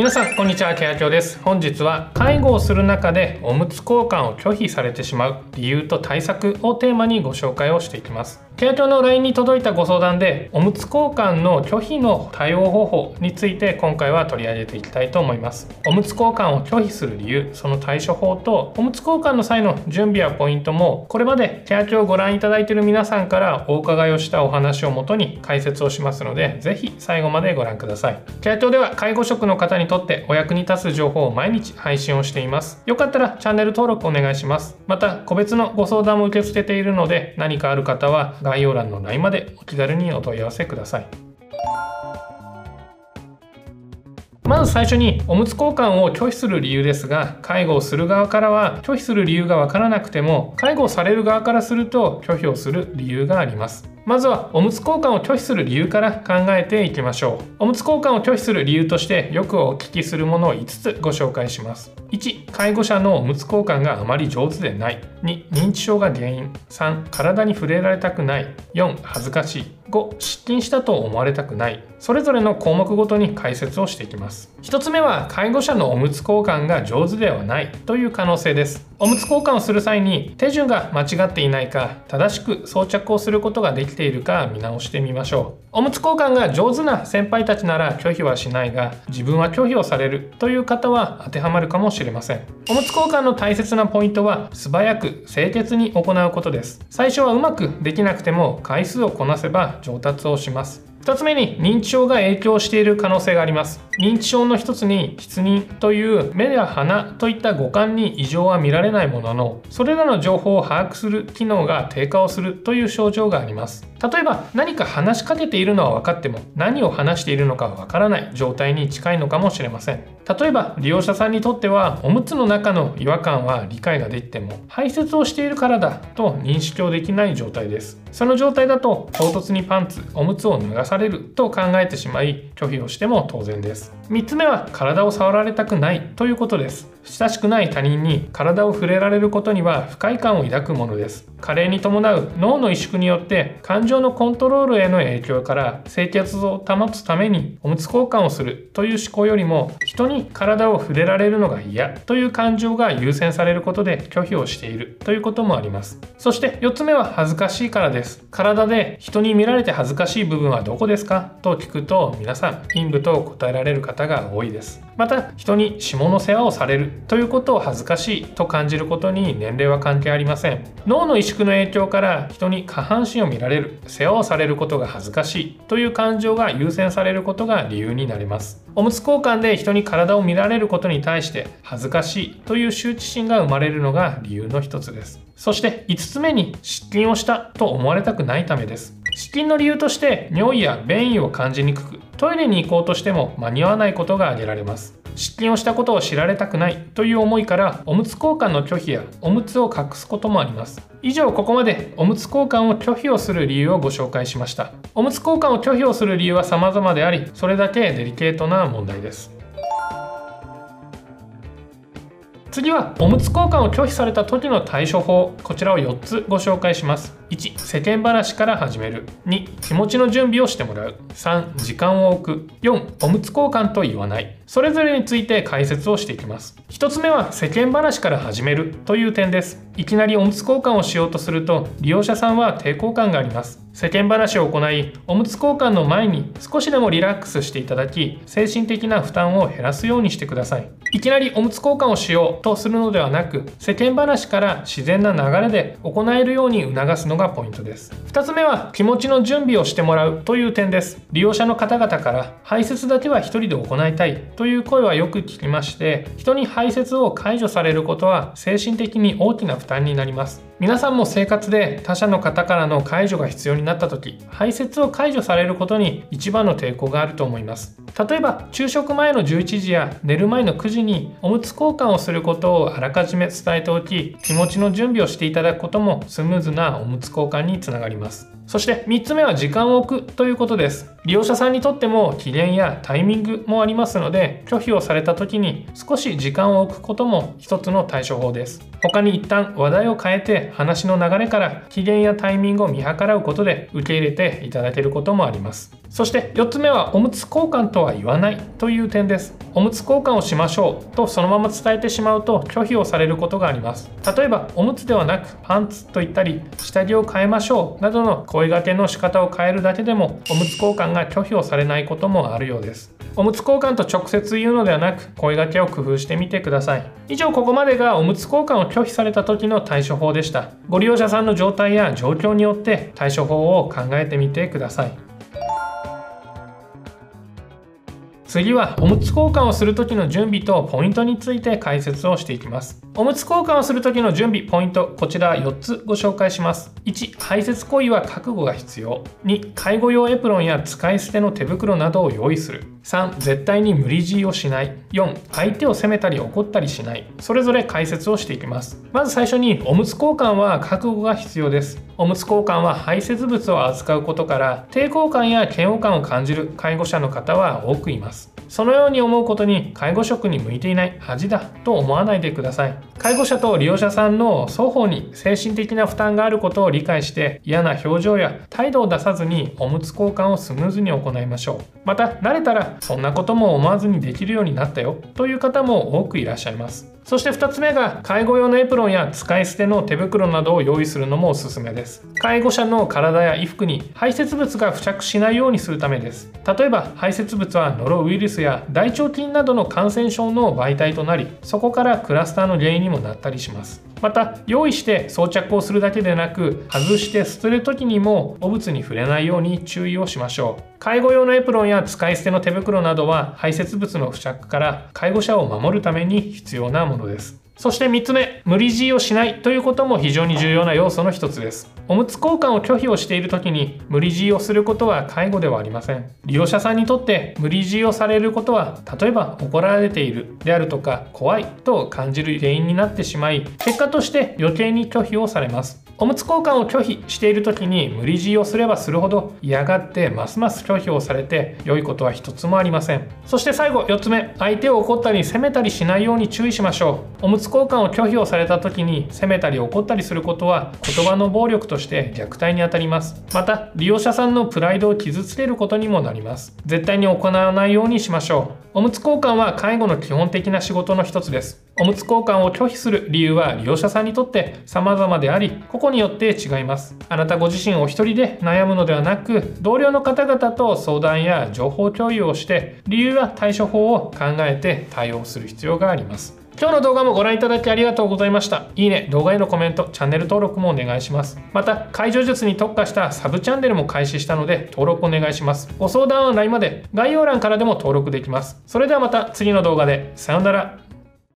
皆さんこんにちは。ケアキョです。本日は介護をする中でおむつ交換を拒否されてしまう理由と対策をテーマにご紹介をしていきます。ケアキョの LINE に届いたご相談でおむつ交換の拒否の対応方法について今回は取り上げていきたいと思います。おむつ交換を拒否する理由その対処法とおむつ交換の際の準備やポイントもこれまでケアキョをご覧いただいている皆さんからお伺いをしたお話をもとに解説をしますのでぜひ最後までご覧ください。ケアキョでは介護職の方にとってお役に立つ情報を毎日配信をしています。よかったらチャンネル登録お願いします。また個別のご相談も受け付けているので何かある方は概要欄の LINE までお気軽にお問い合わせください。まず最初におむつ交換を拒否する理由ですが介護をする側からは拒否する理由が分からなくても介護をされる側からすると拒否をする理由があります。まずはおむつ交換を拒否する理由から考えていきましょう。おむつ交換を拒否する理由としてよくお聞きするものを5つご紹介します。1介護者のおむつ交換があまり上手でない。2認知症が原因。3体に触れられたくない。4恥ずかしい。5失禁したと思われたくない。それぞれの項目ごとに解説をしていきます。1つ目は介護者のおむつ交換が上手ではない。という可能性です。おむつ交換をする際に手順が間違っていないか正しく装着をすることができているか見直してみましょう。おむつ交換が上手な先輩たちなら拒否はしないが自分は拒否をされるという方は当てはまるかもしれません。おむつ交換の大切なポイントは素早く清潔に行うことです。最初はうまくできなくても回数をこなせば上達をします。2つ目に認知症が影響している可能性があります。認知症の一つに失認という目や鼻といった五感に異常は見られないもののそれらの情報を把握する機能が低下をするという症状があります。例えば何か話しかけているのは分かっても何を話しているのかわからない状態に近いのかもしれません。例えば利用者さんにとってはおむつの中の違和感は理解ができても排泄をしているからだと認識をできない状態です。その状態だと唐突にパンツおむつを脱がされると考えてしまい拒否をしても当然です。3つ目は体を触られたくないということです。親しくない他人に体を触れられることには不快感を抱くものです。加齢に伴う脳の萎縮によって感情のコントロールへの影響から清潔を保つためにおむつ交換をするという思考よりも人に体を触れられるのが嫌という感情が優先されることで拒否をしているということもあります。そして4つ目は恥ずかしいからです。体で人に見られて恥ずかしい部分はどこですか？と聞くと皆さん陰部と答えられる方が多いです。また人に下の世話をされるということを恥ずかしいと感じることに年齢は関係ありません。脳の萎縮の影響から人に下半身を見られる世話をされることが恥ずかしいという感情が優先されることが理由になります。おむつ交換で人に体を見られることに対して恥ずかしいという羞恥心が生まれるのが理由の一つです。そして5つ目に失禁をしたと思われたくないためです。失禁の理由として尿意や便意を感じにくくトイレに行こうとしても間に合わないことが挙げられます。失禁をしたことを知られたくないという思いからおむつ交換の拒否やおむつを隠すこともあります。以上ここまでおむつ交換を拒否をする理由をご紹介しました。おむつ交換を拒否をする理由は様々でありそれだけデリケートな問題です。次はおむつ交換を拒否された時の対処法。こちらを4つご紹介します。1世間話から始める。2気持ちの準備をしてもらう。3時間を置く。4おむつ交換と言わない。それぞれについて解説をしていきます。1つ目は世間話から始めるという点です。いきなりおむつ交換をしようとすると利用者さんは抵抗感があります。世間話を行いおむつ交換の前に少しでもリラックスしていただき精神的な負担を減らすようにしてください。いきなりおむつ交換をしようとするのではなく世間話から自然な流れで行えるように促すのがポイントです。2つ目は気持ちの準備をしてもらうという点です。利用者の方々から排泄だけは1人で行いたいという声はよく聞きまして人に排泄を解除されることは精神的に大きな負担になります。皆さんも生活で他者の方からの解除が必要になった時排泄を解除されることに一番の抵抗があると思います。例えば昼食前の11時や寝る前の9時におむつ交換をすることをあらかじめ伝えておき気持ちの準備をしていただくこともスムーズなおむつ交換につながります。そして3つ目は時間を置くということです。利用者さんにとっても期限やタイミングもありますので拒否をされた時に少し時間を置くことも一つの対処法です。他に一旦話題を変えて話の流れから期限やタイミングを見計らうことで受け入れていただけることもあります。そして4つ目はおむつ交換とは言わないという点です。おむつ交換をしましょうとそのまま伝えてしまうと拒否をされることがあります。例えばおむつではなくパンツと言ったり下着を変えましょうなどの声掛けの仕方を変えるだけでもおむつ交換が拒否をされないこともあるようです。おむつ交換と直接言うのではなく声掛けを工夫してみてください。以上ここまでがおむつ交換を拒否された時の対処法でした。ご利用者さんの状態や状況によって対処法を考えてみてください。次はおむつ交換をする時の準備とポイントについて解説をしていきます。おむつ交換をする時の準備ポイントこちら4つご紹介します。1排泄行為は覚悟が必要。2介護用エプロンや使い捨ての手袋などを用意する。3絶対に無理強いをしない。4相手を責めたり怒ったりしない。それぞれ解説をしていきます。まず最初におむつ交換は覚悟が必要です。おむつ交換は排泄物を扱うことから抵抗感や嫌悪感を感じる介護者の方は多くいます。そのように思うことに介護職に向いていない恥だと思わないでください。介護者と利用者さんの双方に精神的な負担があることを理解して嫌な表情や態度を出さずにおむつ交換をスムーズに行いましょう。また慣れたらそんなことも思わずにできるようになったよという方も多くいらっしゃいます。そして2つ目が介護用のエプロンや使い捨ての手袋などを用意するのもおすすめです。介護者の体や衣服に排泄物が付着しないようにするためです。例えば排泄物はノロウイルスや大腸菌などの感染症の媒体となりそこからクラスターの原因にもなったりします。また用意して装着をするだけでなく外して捨てる時にも汚物に触れないように注意をしましょう。介護用のエプロンや使い捨ての手袋などは排泄物の付着から介護者を守るために必要なものです。そして3つ目、無理強いをしないということも非常に重要な要素の一つです。おむつ交換を拒否をしている時に無理強いをすることは介護ではありません。利用者さんにとって無理強いをされることは、例えば怒られているであるとか怖いと感じる原因になってしまい、結果として余計に拒否をされます。おむつ交換を拒否している時に無理強いをすればするほど嫌がってますます拒否をされて良いことは一つもありませんそして最後4つ目相手を怒ったり責めたりしないように注意しましょうおむつ交換を拒否をされた時に責めたり怒ったりすることは言葉の暴力として虐待にあたります。また利用者さんのプライドを傷つけることにもなります。絶対に行わないようにしましょう。おむつ交換は介護の基本的な仕事の一つです。おむつ交換を拒否する理由は利用者さんにとって様々であり個々によって違います。あなたご自身お一人で悩むのではなく同僚の方々と相談や情報共有をして理由や対処法を考えて対応する必要があります。今日の動画もご覧いただきありがとうございました。いいね、動画へのコメント、チャンネル登録もお願いします。また、解除術に特化したサブチャンネルも開始したので、登録お願いします。ご相談はないまで概要欄からでも登録できます。それではまた次の動画で、さようなら。